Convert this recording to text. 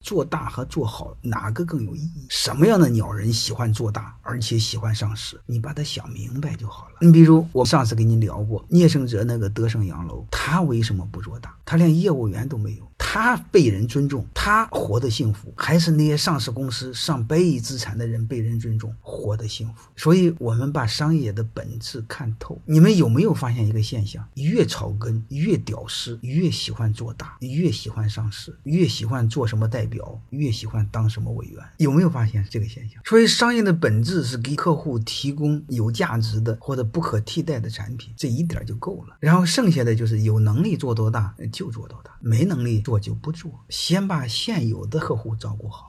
做大和做好哪个更有意义？什么样的鸟人喜欢做大，而且喜欢上市？你把它想明白就好了。你比如我上次跟你聊过聂胜哲那个德胜洋楼，他为什么不做大？他连业务员都没有。他被人尊重，他活得幸福，还是那些上市公司上百亿资产的人被人尊重，活得幸福。所以，我们把商业的本质看透。你们有没有发现一个现象？越草根，越屌丝，越喜欢做大，越喜欢上市，越喜欢做什么代表，越喜欢当什么委员。有没有发现这个现象？所以，商业的本质是给客户提供有价值的或者不可替代的产品，这一点就够了。然后剩下的就是有能力做多大就做多大，没能力做。就不做，先把现有的客户照顾好。